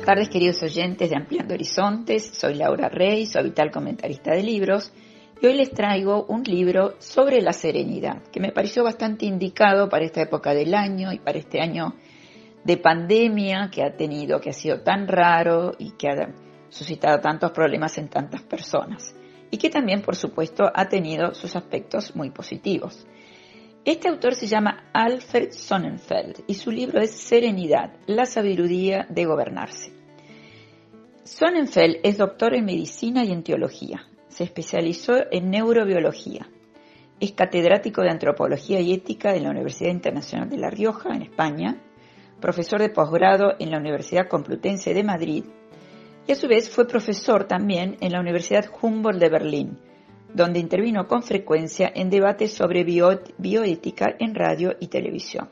buenas tardes queridos oyentes de Ampliando Horizontes. Soy Laura Rey, soy vital comentarista de libros y hoy les traigo un libro sobre la serenidad que me pareció bastante indicado para esta época del año y para este año de pandemia que ha tenido, que ha sido tan raro y que ha suscitado tantos problemas en tantas personas y que también por supuesto ha tenido sus aspectos muy positivos. Este autor se llama Alfred Sonnenfeld y su libro es Serenidad, la sabiduría de gobernarse. Sonnenfeld es doctor en medicina y en teología. Se especializó en neurobiología. Es catedrático de antropología y ética de la Universidad Internacional de La Rioja, en España, profesor de posgrado en la Universidad Complutense de Madrid y a su vez fue profesor también en la Universidad Humboldt de Berlín, donde intervino con frecuencia en debates sobre bioética en radio y televisión.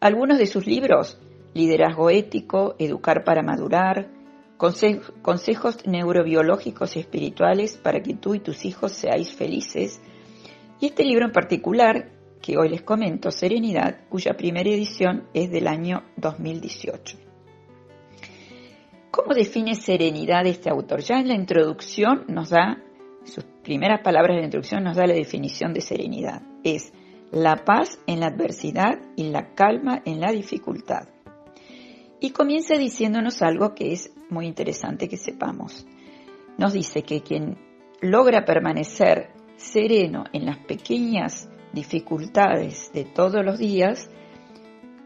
Algunos de sus libros, Liderazgo ético, Educar para madurar, Consejos neurobiológicos y espirituales para que tú y tus hijos seáis felices, y este libro en particular, que hoy les comento, Serenidad, cuya primera edición es del año 2018. ¿Cómo define serenidad este autor? Ya en la introducción nos da sus primeras palabras de introducción nos da la definición de serenidad. Es la paz en la adversidad y la calma en la dificultad. Y comienza diciéndonos algo que es muy interesante que sepamos. Nos dice que quien logra permanecer sereno en las pequeñas dificultades de todos los días,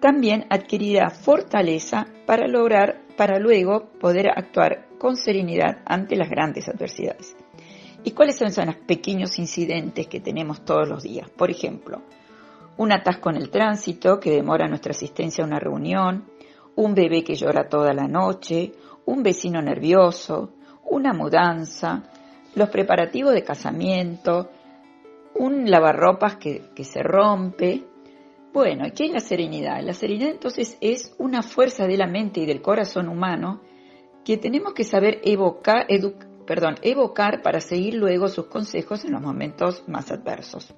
también adquirirá fortaleza para lograr, para luego poder actuar con serenidad ante las grandes adversidades. ¿Y cuáles son esos pequeños incidentes que tenemos todos los días? Por ejemplo, un atasco en el tránsito que demora nuestra asistencia a una reunión, un bebé que llora toda la noche, un vecino nervioso, una mudanza, los preparativos de casamiento, un lavarropas que, se rompe. Bueno, ¿qué es la serenidad? La serenidad entonces es una fuerza de la mente y del corazón humano que tenemos que saber evocar, educar, perdón, evocar para seguir luego sus consejos en los momentos más adversos.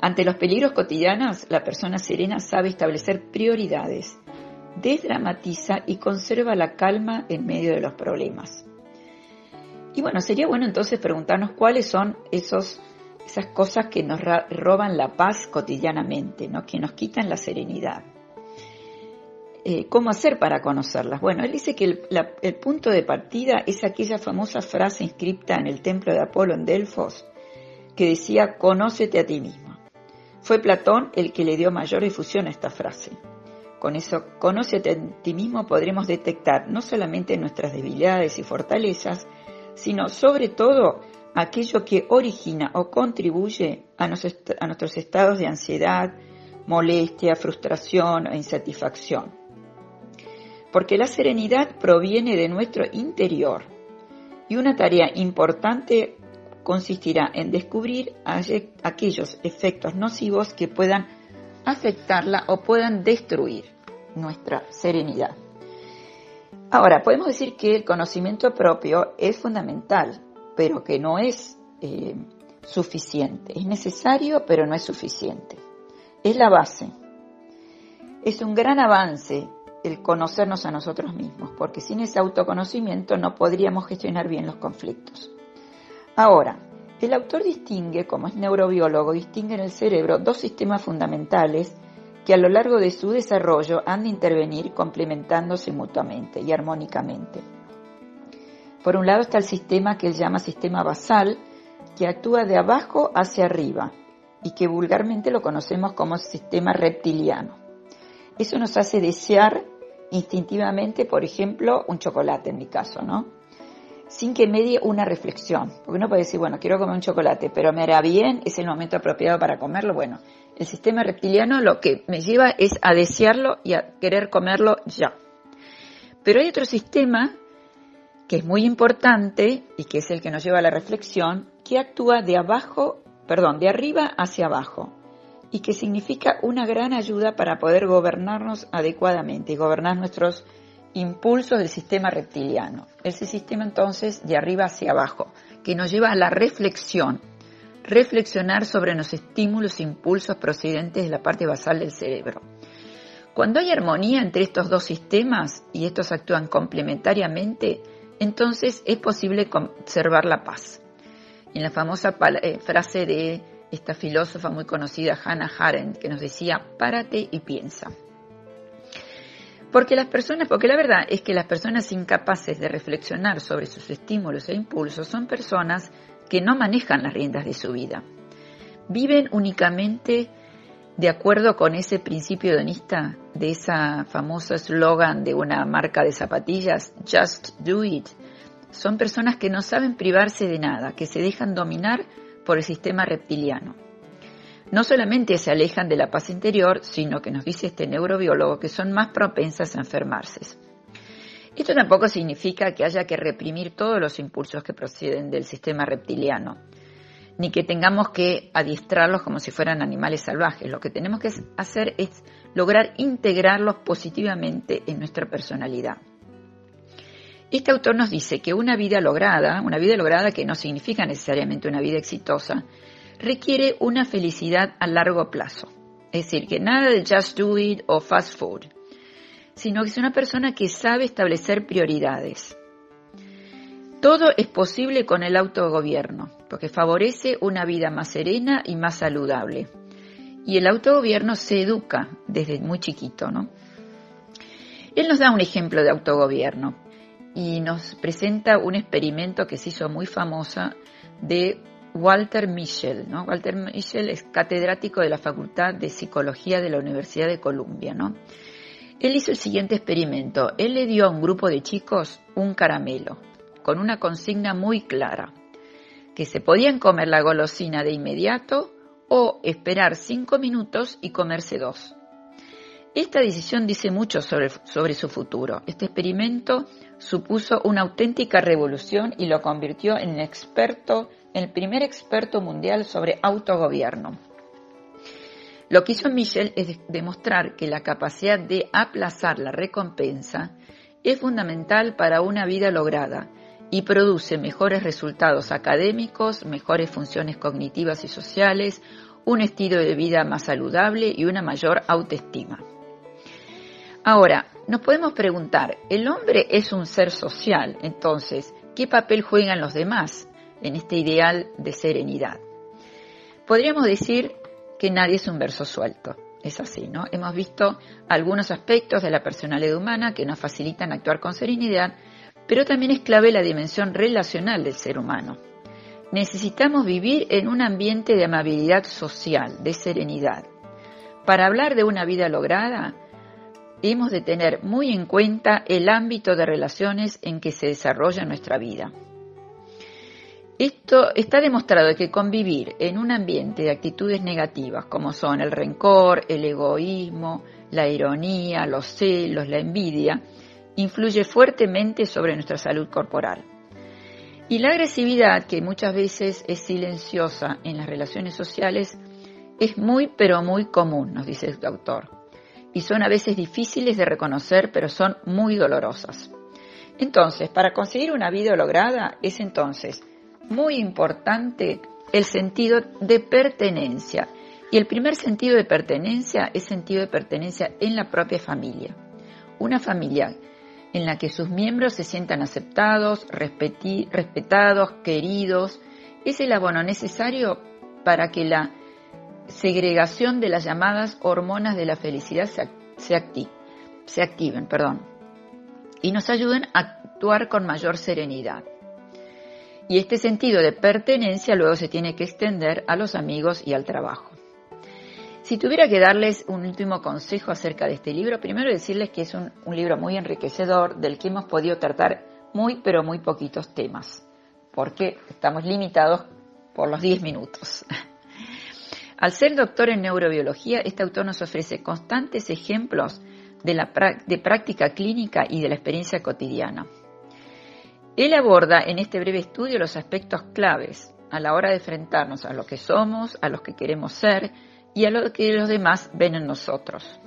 Ante los peligros cotidianos, la persona serena sabe establecer prioridades, desdramatiza y conserva la calma en medio de los problemas. Y bueno, sería bueno entonces preguntarnos cuáles son esos, esas cosas que nos roban la paz cotidianamente, ¿no? que nos quitan la serenidad. Eh, cómo hacer para conocerlas. Bueno, él dice que el, punto de partida es aquella famosa frase inscripta en el templo de Apolo en Delfos que decía, conócete a ti mismo. Fue Platón el que le dio mayor difusión a esta frase. Con eso, conócete a ti mismo podremos detectar no solamente nuestras debilidades y fortalezas, sino sobre todo aquello que origina o contribuye a, a nuestros estados de ansiedad, molestia, frustración e insatisfacción porque la serenidad proviene de nuestro interior y una tarea importante consistirá en descubrir aquellos efectos nocivos que puedan afectarla o puedan destruir nuestra serenidad. Ahora, podemos decir que el conocimiento propio es fundamental, pero que no es eh, suficiente. Es necesario, pero no es suficiente. Es la base. Es un gran avance el conocernos a nosotros mismos, porque sin ese autoconocimiento no podríamos gestionar bien los conflictos. Ahora, el autor distingue, como es neurobiólogo, distingue en el cerebro dos sistemas fundamentales que a lo largo de su desarrollo han de intervenir complementándose mutuamente y armónicamente. Por un lado está el sistema que él llama sistema basal, que actúa de abajo hacia arriba y que vulgarmente lo conocemos como sistema reptiliano. Eso nos hace desear instintivamente, por ejemplo, un chocolate en mi caso, ¿no? Sin que medie una reflexión. Porque uno puede decir, bueno, quiero comer un chocolate, pero me hará bien, es el momento apropiado para comerlo. Bueno, el sistema reptiliano lo que me lleva es a desearlo y a querer comerlo ya. Pero hay otro sistema que es muy importante y que es el que nos lleva a la reflexión, que actúa de abajo, perdón, de arriba hacia abajo y que significa una gran ayuda para poder gobernarnos adecuadamente y gobernar nuestros impulsos del sistema reptiliano. Ese sistema entonces de arriba hacia abajo, que nos lleva a la reflexión, reflexionar sobre los estímulos e impulsos procedentes de la parte basal del cerebro. Cuando hay armonía entre estos dos sistemas y estos actúan complementariamente, entonces es posible conservar la paz. En la famosa eh, frase de esta filósofa muy conocida, Hannah Arendt, que nos decía, párate y piensa. Porque las personas, porque la verdad es que las personas incapaces de reflexionar sobre sus estímulos e impulsos son personas que no manejan las riendas de su vida. Viven únicamente de acuerdo con ese principio hedonista de esa famosa eslogan de una marca de zapatillas, Just Do It. Son personas que no saben privarse de nada, que se dejan dominar por el sistema reptiliano. No solamente se alejan de la paz interior, sino que nos dice este neurobiólogo que son más propensas a enfermarse. Esto tampoco significa que haya que reprimir todos los impulsos que proceden del sistema reptiliano, ni que tengamos que adiestrarlos como si fueran animales salvajes. Lo que tenemos que hacer es lograr integrarlos positivamente en nuestra personalidad. Este autor nos dice que una vida lograda, una vida lograda que no significa necesariamente una vida exitosa, requiere una felicidad a largo plazo. Es decir, que nada de just do it o fast food, sino que es una persona que sabe establecer prioridades. Todo es posible con el autogobierno, porque favorece una vida más serena y más saludable. Y el autogobierno se educa desde muy chiquito, ¿no? Él nos da un ejemplo de autogobierno y nos presenta un experimento que se hizo muy famosa de Walter Mischel. ¿no? Walter Mischel es catedrático de la Facultad de Psicología de la Universidad de Columbia. ¿no? Él hizo el siguiente experimento. Él le dio a un grupo de chicos un caramelo con una consigna muy clara, que se podían comer la golosina de inmediato o esperar cinco minutos y comerse dos. Esta decisión dice mucho sobre, su futuro. Este experimento supuso una auténtica revolución y lo convirtió en experto, en el primer experto mundial sobre autogobierno. Lo que hizo Michel es demostrar que la capacidad de aplazar la recompensa es fundamental para una vida lograda y produce mejores resultados académicos, mejores funciones cognitivas y sociales, un estilo de vida más saludable y una mayor autoestima. Ahora, nos podemos preguntar, el hombre es un ser social, entonces, ¿qué papel juegan los demás en este ideal de serenidad? Podríamos decir que nadie es un verso suelto. Es así, ¿no? Hemos visto algunos aspectos de la personalidad humana que nos facilitan actuar con serenidad, pero también es clave la dimensión relacional del ser humano. Necesitamos vivir en un ambiente de amabilidad social, de serenidad. Para hablar de una vida lograda, hemos de tener muy en cuenta el ámbito de relaciones en que se desarrolla nuestra vida. Esto está demostrado que convivir en un ambiente de actitudes negativas como son el rencor, el egoísmo, la ironía, los celos, la envidia, influye fuertemente sobre nuestra salud corporal. Y la agresividad, que muchas veces es silenciosa en las relaciones sociales, es muy pero muy común, nos dice el autor y son a veces difíciles de reconocer, pero son muy dolorosas. Entonces, para conseguir una vida lograda es entonces muy importante el sentido de pertenencia. Y el primer sentido de pertenencia es sentido de pertenencia en la propia familia. Una familia en la que sus miembros se sientan aceptados, respetados, queridos, es el abono necesario para que la segregación de las llamadas hormonas de la felicidad se, se activen perdón, y nos ayuden a actuar con mayor serenidad. Y este sentido de pertenencia luego se tiene que extender a los amigos y al trabajo. Si tuviera que darles un último consejo acerca de este libro, primero decirles que es un, un libro muy enriquecedor del que hemos podido tratar muy pero muy poquitos temas, porque estamos limitados por los 10 minutos. Al ser doctor en neurobiología, este autor nos ofrece constantes ejemplos de, la de práctica clínica y de la experiencia cotidiana. Él aborda en este breve estudio los aspectos claves a la hora de enfrentarnos a lo que somos, a lo que queremos ser y a lo que los demás ven en nosotros.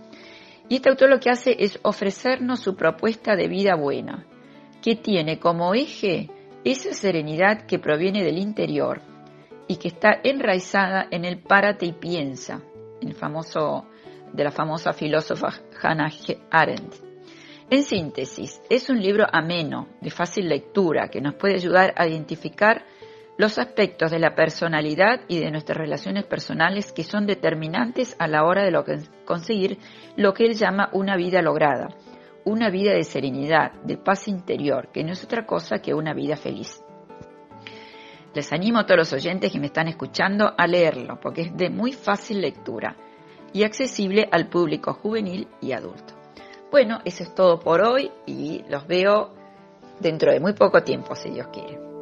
Y este autor lo que hace es ofrecernos su propuesta de vida buena, que tiene como eje esa serenidad que proviene del interior y que está enraizada en el párate y piensa, el famoso de la famosa filósofa Hannah Arendt. En síntesis, es un libro ameno, de fácil lectura, que nos puede ayudar a identificar los aspectos de la personalidad y de nuestras relaciones personales que son determinantes a la hora de conseguir lo que él llama una vida lograda, una vida de serenidad, de paz interior, que no es otra cosa que una vida feliz. Les animo a todos los oyentes que me están escuchando a leerlo, porque es de muy fácil lectura y accesible al público juvenil y adulto. Bueno, eso es todo por hoy y los veo dentro de muy poco tiempo, si Dios quiere.